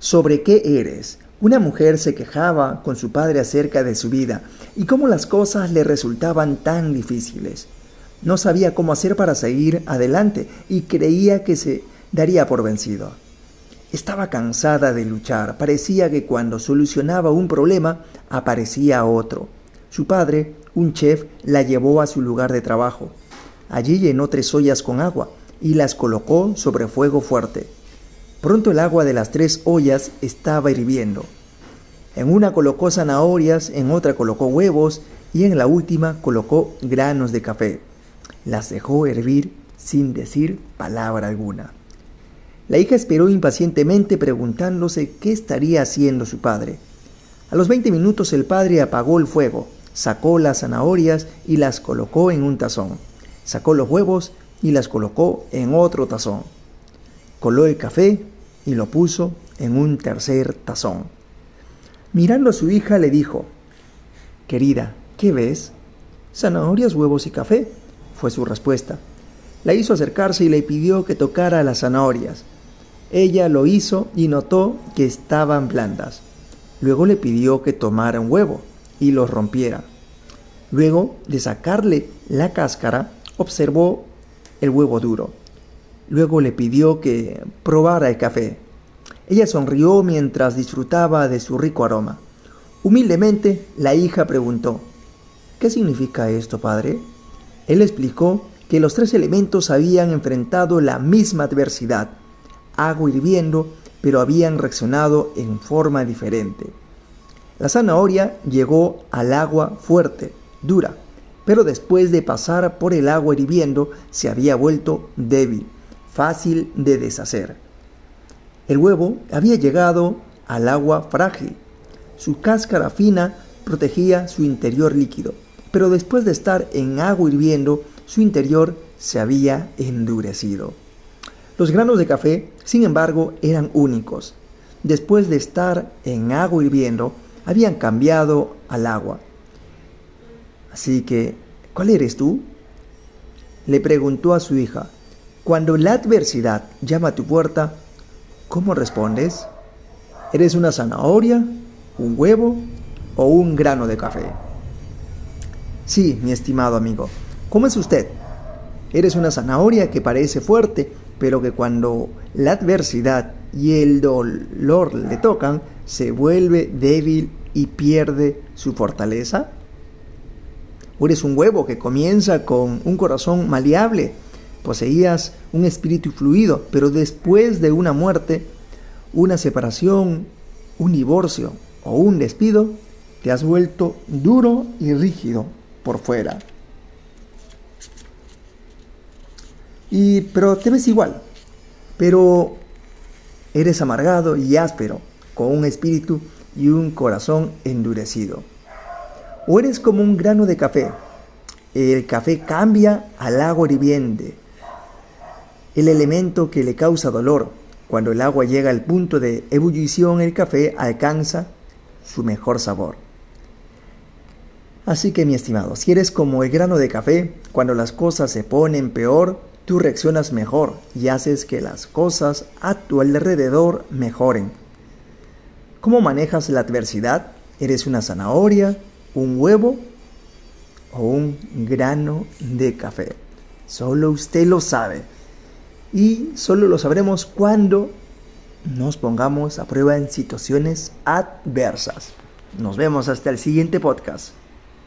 ¿Sobre qué eres? Una mujer se quejaba con su padre acerca de su vida y cómo las cosas le resultaban tan difíciles. No sabía cómo hacer para seguir adelante y creía que se daría por vencido. Estaba cansada de luchar. Parecía que cuando solucionaba un problema aparecía otro. Su padre, un chef, la llevó a su lugar de trabajo. Allí llenó tres ollas con agua y las colocó sobre fuego fuerte. Pronto el agua de las tres ollas estaba hirviendo. En una colocó zanahorias, en otra colocó huevos y en la última colocó granos de café. Las dejó hervir sin decir palabra alguna. La hija esperó impacientemente preguntándose qué estaría haciendo su padre. A los veinte minutos el padre apagó el fuego, sacó las zanahorias y las colocó en un tazón, sacó los huevos y las colocó en otro tazón coló el café y lo puso en un tercer tazón. Mirando a su hija le dijo, Querida, ¿qué ves? Zanahorias, huevos y café, fue su respuesta. La hizo acercarse y le pidió que tocara las zanahorias. Ella lo hizo y notó que estaban blandas. Luego le pidió que tomara un huevo y los rompiera. Luego de sacarle la cáscara, observó el huevo duro. Luego le pidió que probara el café. Ella sonrió mientras disfrutaba de su rico aroma. Humildemente, la hija preguntó, ¿Qué significa esto, padre? Él explicó que los tres elementos habían enfrentado la misma adversidad, agua hirviendo, pero habían reaccionado en forma diferente. La zanahoria llegó al agua fuerte, dura, pero después de pasar por el agua hirviendo se había vuelto débil fácil de deshacer. El huevo había llegado al agua frágil. Su cáscara fina protegía su interior líquido, pero después de estar en agua hirviendo, su interior se había endurecido. Los granos de café, sin embargo, eran únicos. Después de estar en agua hirviendo, habían cambiado al agua. Así que, ¿cuál eres tú? Le preguntó a su hija. Cuando la adversidad llama a tu puerta, ¿cómo respondes? ¿Eres una zanahoria, un huevo o un grano de café? Sí, mi estimado amigo, ¿cómo es usted? ¿Eres una zanahoria que parece fuerte, pero que cuando la adversidad y el dolor le tocan, se vuelve débil y pierde su fortaleza? ¿O eres un huevo que comienza con un corazón maleable, poseías un espíritu fluido, pero después de una muerte, una separación, un divorcio o un despido, te has vuelto duro y rígido por fuera. Y pero te ves igual, pero eres amargado y áspero, con un espíritu y un corazón endurecido. O eres como un grano de café. El café cambia al agua hirviente, el elemento que le causa dolor. Cuando el agua llega al punto de ebullición, el café alcanza su mejor sabor. Así que mi estimado, si eres como el grano de café, cuando las cosas se ponen peor, tú reaccionas mejor y haces que las cosas a tu alrededor mejoren. ¿Cómo manejas la adversidad? ¿Eres una zanahoria, un huevo o un grano de café? Solo usted lo sabe y solo lo sabremos cuando nos pongamos a prueba en situaciones adversas. Nos vemos hasta el siguiente podcast.